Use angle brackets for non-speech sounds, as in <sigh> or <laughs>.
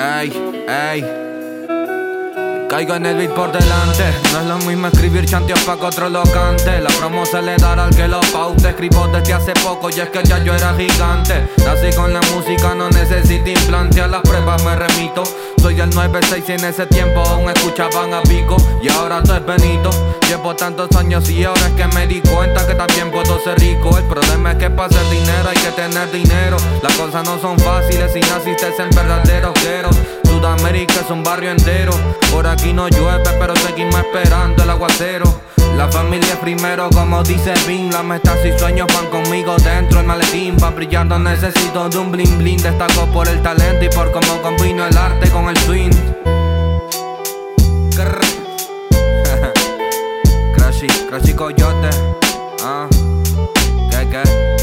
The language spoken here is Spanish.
Ey, ey. Caigo en el beat por delante. No es lo mismo escribir chanteos pa' que otro lo cante. La promo se le dará al que lo paute. Escribo desde hace poco y es que ya yo era gigante. Nací con la música, no necesito implante. A las me remito. Soy el 96 y en ese tiempo aún escuchaban a Pico. Y ahora estoy Benito. Llevo tantos años y ahora es que me di cuenta que también puedo ser rico. El problema es que para hacer dinero hay que tener dinero. Las cosas no son fáciles si naciste en verdaderos gueros. Sudamérica es un barrio entero. Por aquí no llueve, pero seguimos esperando el aguacero. La familia es primero, como dice Vin. Las metas y sueños van conmigo dentro del maletín. Va brillando, necesito de un bling bling. Destaco por el talento y por cómo combino el arte con el swing. <laughs> Crashy, Crashy Coyote. Ah, ¿qué, qué?